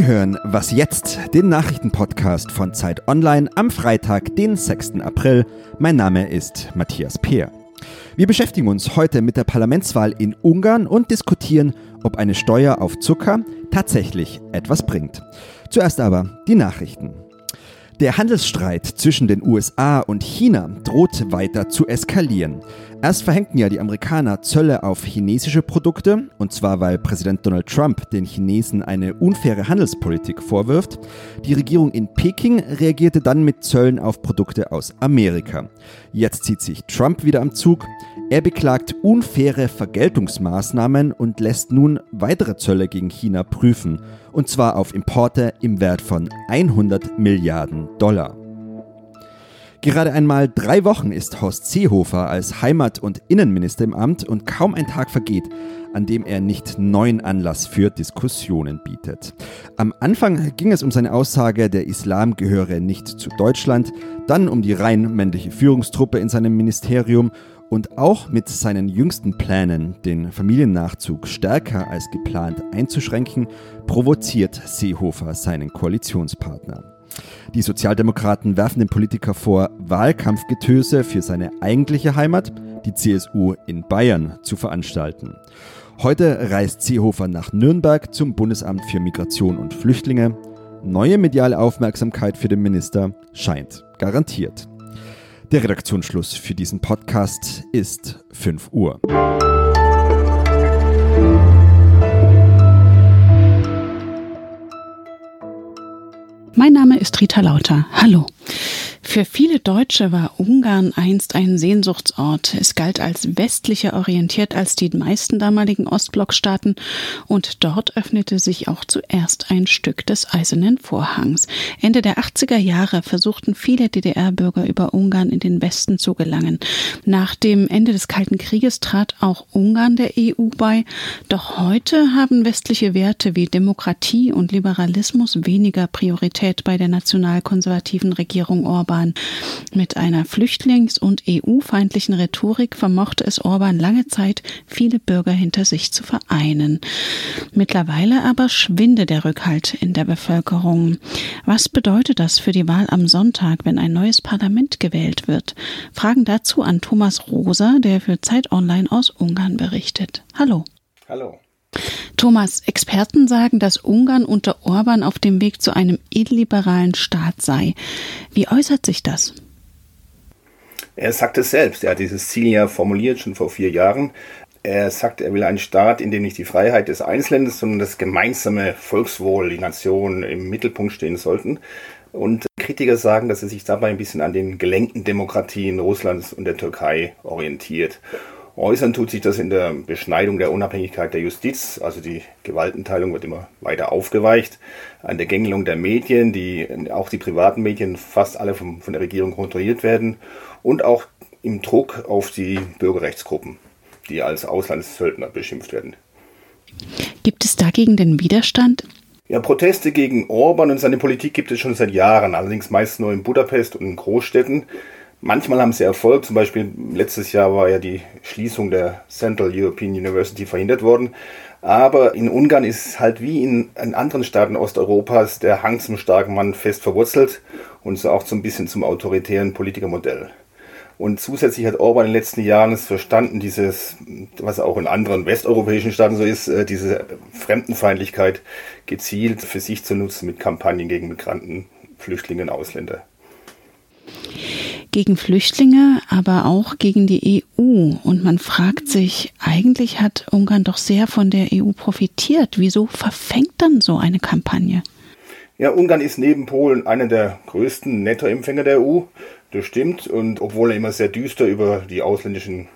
Sie hören Was jetzt, den Nachrichtenpodcast von Zeit Online am Freitag, den 6. April. Mein Name ist Matthias Peer. Wir beschäftigen uns heute mit der Parlamentswahl in Ungarn und diskutieren, ob eine Steuer auf Zucker tatsächlich etwas bringt. Zuerst aber die Nachrichten. Der Handelsstreit zwischen den USA und China droht weiter zu eskalieren. Erst verhängten ja die Amerikaner Zölle auf chinesische Produkte, und zwar weil Präsident Donald Trump den Chinesen eine unfaire Handelspolitik vorwirft. Die Regierung in Peking reagierte dann mit Zöllen auf Produkte aus Amerika. Jetzt zieht sich Trump wieder am Zug. Er beklagt unfaire Vergeltungsmaßnahmen und lässt nun weitere Zölle gegen China prüfen, und zwar auf Importe im Wert von 100 Milliarden Dollar. Gerade einmal drei Wochen ist Horst Seehofer als Heimat- und Innenminister im Amt und kaum ein Tag vergeht, an dem er nicht neuen Anlass für Diskussionen bietet. Am Anfang ging es um seine Aussage, der Islam gehöre nicht zu Deutschland, dann um die rein männliche Führungstruppe in seinem Ministerium und auch mit seinen jüngsten Plänen, den Familiennachzug stärker als geplant einzuschränken, provoziert Seehofer seinen Koalitionspartner. Die Sozialdemokraten werfen dem Politiker vor, Wahlkampfgetöse für seine eigentliche Heimat, die CSU in Bayern, zu veranstalten. Heute reist Seehofer nach Nürnberg zum Bundesamt für Migration und Flüchtlinge. Neue mediale Aufmerksamkeit für den Minister scheint garantiert. Der Redaktionsschluss für diesen Podcast ist 5 Uhr. Mein Name ist Rita Lauter. Hallo. Für viele Deutsche war Ungarn einst ein Sehnsuchtsort. Es galt als westlicher orientiert als die meisten damaligen Ostblockstaaten und dort öffnete sich auch zuerst ein Stück des Eisernen Vorhangs. Ende der 80er Jahre versuchten viele DDR-Bürger über Ungarn in den Westen zu gelangen. Nach dem Ende des Kalten Krieges trat auch Ungarn der EU bei. Doch heute haben westliche Werte wie Demokratie und Liberalismus weniger Priorität bei der nationalkonservativen Regierung Orban. Orban. Mit einer flüchtlings- und EU-feindlichen Rhetorik vermochte es Orban lange Zeit, viele Bürger hinter sich zu vereinen. Mittlerweile aber schwinde der Rückhalt in der Bevölkerung. Was bedeutet das für die Wahl am Sonntag, wenn ein neues Parlament gewählt wird? Fragen dazu an Thomas Rosa, der für Zeit Online aus Ungarn berichtet. Hallo. Hallo. Thomas, Experten sagen, dass Ungarn unter Orban auf dem Weg zu einem illiberalen Staat sei. Wie äußert sich das? Er sagt es selbst. Er hat dieses Ziel ja formuliert schon vor vier Jahren. Er sagt, er will einen Staat, in dem nicht die Freiheit des Einzelnen, sondern das gemeinsame Volkswohl, die Nation im Mittelpunkt stehen sollten. Und Kritiker sagen, dass er sich dabei ein bisschen an den gelenkten Demokratien Russlands und der Türkei orientiert. Äußern tut sich das in der Beschneidung der Unabhängigkeit der Justiz, also die Gewaltenteilung wird immer weiter aufgeweicht, an der Gängelung der Medien, die auch die privaten Medien fast alle vom, von der Regierung kontrolliert werden und auch im Druck auf die Bürgerrechtsgruppen, die als Auslandssöldner beschimpft werden. Gibt es dagegen den Widerstand? Ja, Proteste gegen Orban und seine Politik gibt es schon seit Jahren, allerdings meist nur in Budapest und in Großstädten. Manchmal haben sie Erfolg, zum Beispiel letztes Jahr war ja die Schließung der Central European University verhindert worden. Aber in Ungarn ist halt wie in, in anderen Staaten Osteuropas der Hang zum starken Mann fest verwurzelt und so auch so ein bisschen zum autoritären Politikermodell. Und zusätzlich hat Orban in den letzten Jahren es verstanden, dieses, was auch in anderen westeuropäischen Staaten so ist, äh, diese Fremdenfeindlichkeit gezielt für sich zu nutzen mit Kampagnen gegen Migranten, Flüchtlinge und Ausländer gegen Flüchtlinge, aber auch gegen die EU. Und man fragt sich, eigentlich hat Ungarn doch sehr von der EU profitiert. Wieso verfängt dann so eine Kampagne? Ja, Ungarn ist neben Polen einer der größten Nettoempfänger der EU. Das stimmt. Und obwohl er immer sehr düster über die ausländischen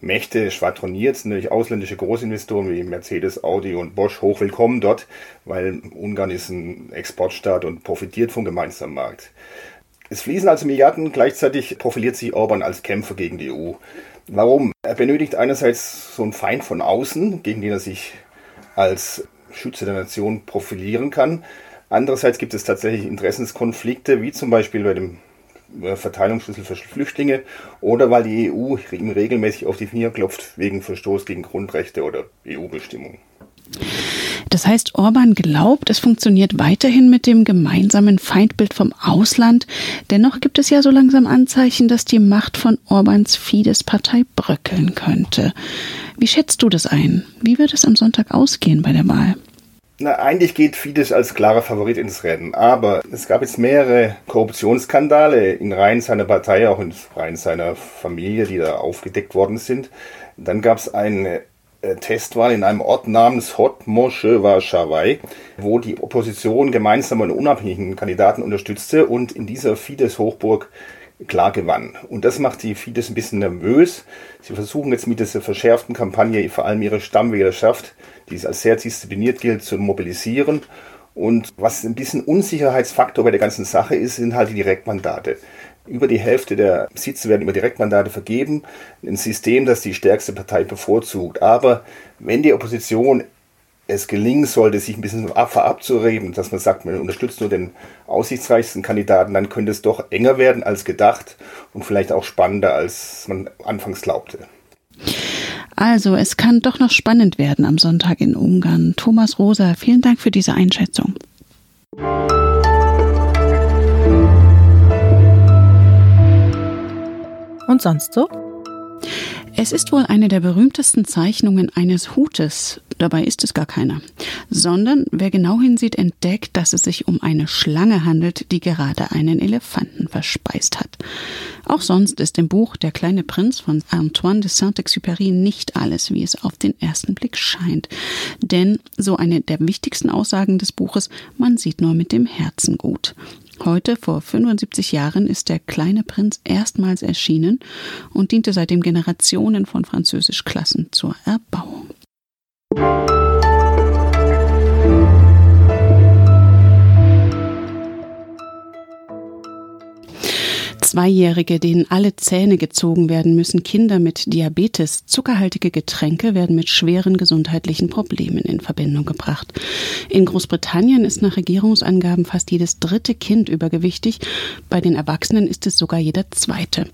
Mächte schwadroniert, sind natürlich ausländische Großinvestoren wie Mercedes, Audi und Bosch hochwillkommen dort, weil Ungarn ist ein Exportstaat und profitiert vom gemeinsamen Markt. Es fließen also Milliarden, gleichzeitig profiliert sich Orban als Kämpfer gegen die EU. Warum? Er benötigt einerseits so einen Feind von außen, gegen den er sich als Schütze der Nation profilieren kann. Andererseits gibt es tatsächlich Interessenskonflikte, wie zum Beispiel bei dem äh, Verteilungsschlüssel für Flüchtlinge oder weil die EU ihm regelmäßig auf die Finger klopft wegen Verstoß gegen Grundrechte oder EU-Bestimmungen. Das heißt, Orban glaubt, es funktioniert weiterhin mit dem gemeinsamen Feindbild vom Ausland. Dennoch gibt es ja so langsam Anzeichen, dass die Macht von Orbans Fidesz-Partei bröckeln könnte. Wie schätzt du das ein? Wie wird es am Sonntag ausgehen bei der Wahl? Na, eigentlich geht Fidesz als klarer Favorit ins Rennen, aber es gab jetzt mehrere Korruptionsskandale in Reihen seiner Partei, auch in Reihen seiner Familie, die da aufgedeckt worden sind. Dann gab es eine Testwahl in einem Ort namens Hot Moshe Warschawai, wo die Opposition gemeinsam einen unabhängigen Kandidaten unterstützte und in dieser Fidesz-Hochburg klar gewann. Und das macht die Fidesz ein bisschen nervös. Sie versuchen jetzt mit dieser verschärften Kampagne vor allem ihre Stammwählerschaft die als sehr diszipliniert gilt, zu mobilisieren. Und was ein bisschen Unsicherheitsfaktor bei der ganzen Sache ist, sind halt die Direktmandate. Über die Hälfte der Sitze werden über Direktmandate vergeben. Ein System, das die stärkste Partei bevorzugt. Aber wenn die Opposition es gelingen sollte, sich ein bisschen verabzureden, dass man sagt, man unterstützt nur den aussichtsreichsten Kandidaten, dann könnte es doch enger werden als gedacht und vielleicht auch spannender, als man anfangs glaubte. Also, es kann doch noch spannend werden am Sonntag in Ungarn. Thomas Rosa, vielen Dank für diese Einschätzung. Und sonst so? Es ist wohl eine der berühmtesten Zeichnungen eines Hutes. Dabei ist es gar keiner. Sondern wer genau hinsieht, entdeckt, dass es sich um eine Schlange handelt, die gerade einen Elefanten verspeist hat. Auch sonst ist im Buch Der kleine Prinz von Antoine de Saint-Exupéry nicht alles, wie es auf den ersten Blick scheint. Denn so eine der wichtigsten Aussagen des Buches, man sieht nur mit dem Herzen gut. Heute, vor 75 Jahren, ist der kleine Prinz erstmals erschienen und diente seitdem Generationen von Französischklassen zur Erbauung. Zweijährige, denen alle Zähne gezogen werden müssen, Kinder mit Diabetes, zuckerhaltige Getränke werden mit schweren gesundheitlichen Problemen in Verbindung gebracht. In Großbritannien ist nach Regierungsangaben fast jedes dritte Kind übergewichtig, bei den Erwachsenen ist es sogar jeder zweite.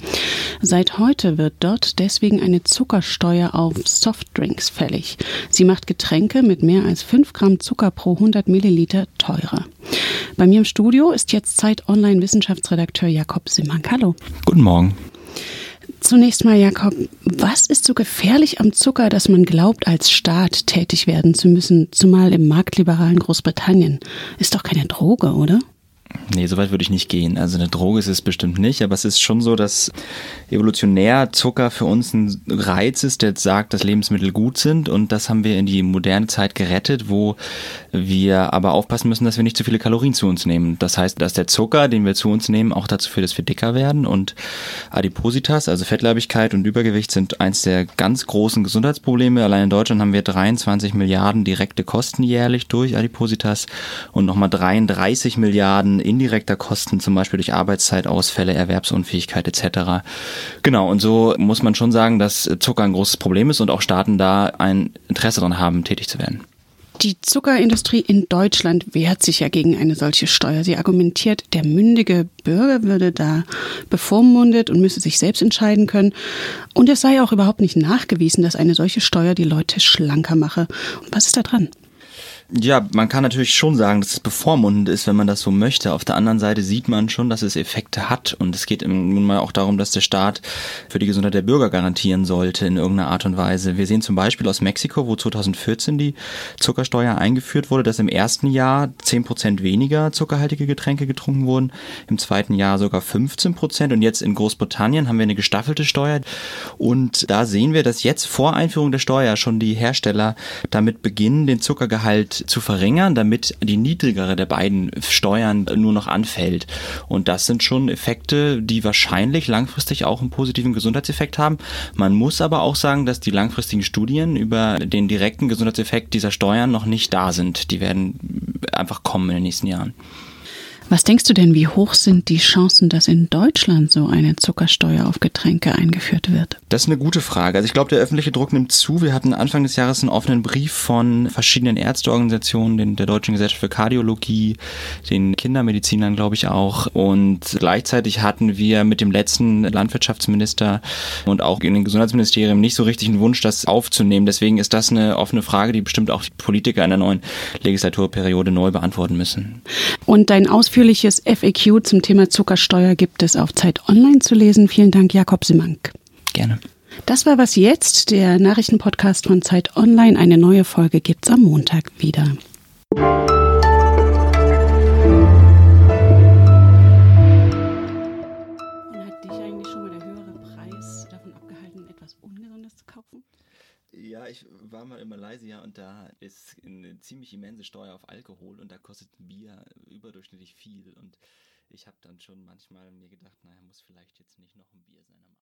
Seit heute wird dort deswegen eine Zuckersteuer auf Softdrinks fällig. Sie macht Getränke mit mehr als 5 Gramm Zucker pro 100 Milliliter teurer. Bei mir im Studio ist jetzt Zeit Online Wissenschaftsredakteur Jakob Simmank. Hallo. Guten Morgen. Zunächst mal, Jakob, was ist so gefährlich am Zucker, dass man glaubt, als Staat tätig werden zu müssen, zumal im marktliberalen Großbritannien? Ist doch keine Droge, oder? Nee, so weit würde ich nicht gehen. Also eine Droge ist es bestimmt nicht, aber es ist schon so, dass evolutionär Zucker für uns ein Reiz ist, der sagt, dass Lebensmittel gut sind und das haben wir in die moderne Zeit gerettet, wo wir aber aufpassen müssen, dass wir nicht zu viele Kalorien zu uns nehmen. Das heißt, dass der Zucker, den wir zu uns nehmen, auch dazu führt, dass wir dicker werden und Adipositas, also Fettleibigkeit und Übergewicht sind eins der ganz großen Gesundheitsprobleme. Allein in Deutschland haben wir 23 Milliarden direkte Kosten jährlich durch Adipositas und nochmal 33 Milliarden indirekter Kosten, zum Beispiel durch Arbeitszeitausfälle, Erwerbsunfähigkeit etc. Genau, und so muss man schon sagen, dass Zucker ein großes Problem ist und auch Staaten da ein Interesse daran haben, tätig zu werden. Die Zuckerindustrie in Deutschland wehrt sich ja gegen eine solche Steuer. Sie argumentiert, der mündige Bürger würde da bevormundet und müsse sich selbst entscheiden können. Und es sei auch überhaupt nicht nachgewiesen, dass eine solche Steuer die Leute schlanker mache. Und was ist da dran? Ja, man kann natürlich schon sagen, dass es bevormundend ist, wenn man das so möchte. Auf der anderen Seite sieht man schon, dass es Effekte hat. Und es geht nun mal auch darum, dass der Staat für die Gesundheit der Bürger garantieren sollte in irgendeiner Art und Weise. Wir sehen zum Beispiel aus Mexiko, wo 2014 die Zuckersteuer eingeführt wurde, dass im ersten Jahr 10 Prozent weniger zuckerhaltige Getränke getrunken wurden, im zweiten Jahr sogar 15 Prozent. Und jetzt in Großbritannien haben wir eine gestaffelte Steuer. Und da sehen wir, dass jetzt vor Einführung der Steuer schon die Hersteller damit beginnen, den Zuckergehalt zu verringern, damit die niedrigere der beiden Steuern nur noch anfällt. Und das sind schon Effekte, die wahrscheinlich langfristig auch einen positiven Gesundheitseffekt haben. Man muss aber auch sagen, dass die langfristigen Studien über den direkten Gesundheitseffekt dieser Steuern noch nicht da sind. Die werden einfach kommen in den nächsten Jahren. Was denkst du denn, wie hoch sind die Chancen, dass in Deutschland so eine Zuckersteuer auf Getränke eingeführt wird? Das ist eine gute Frage. Also ich glaube, der öffentliche Druck nimmt zu. Wir hatten Anfang des Jahres einen offenen Brief von verschiedenen Ärzteorganisationen, den, der Deutschen Gesellschaft für Kardiologie, den Kindermedizinern, glaube ich auch. Und gleichzeitig hatten wir mit dem letzten Landwirtschaftsminister und auch in den Gesundheitsministerien nicht so richtig einen Wunsch, das aufzunehmen. Deswegen ist das eine offene Frage, die bestimmt auch die Politiker in der neuen Legislaturperiode neu beantworten müssen. Und dein ausführliches FAQ zum Thema Zuckersteuer gibt es auf Zeit Online zu lesen. Vielen Dank, Jakob Simank. Gerne. Das war was jetzt, der Nachrichtenpodcast von Zeit Online. Eine neue Folge gibt's am Montag wieder. Und hat dich eigentlich schon mal der höhere Preis davon abgehalten, etwas Ungesundes zu kaufen? Ja, ich war mal in Malaysia und da ist eine ziemlich immense Steuer auf Alkohol und da kostet ein Bier überdurchschnittlich viel und ich habe dann schon manchmal mir gedacht, naja, muss vielleicht jetzt nicht noch ein Bier sein am.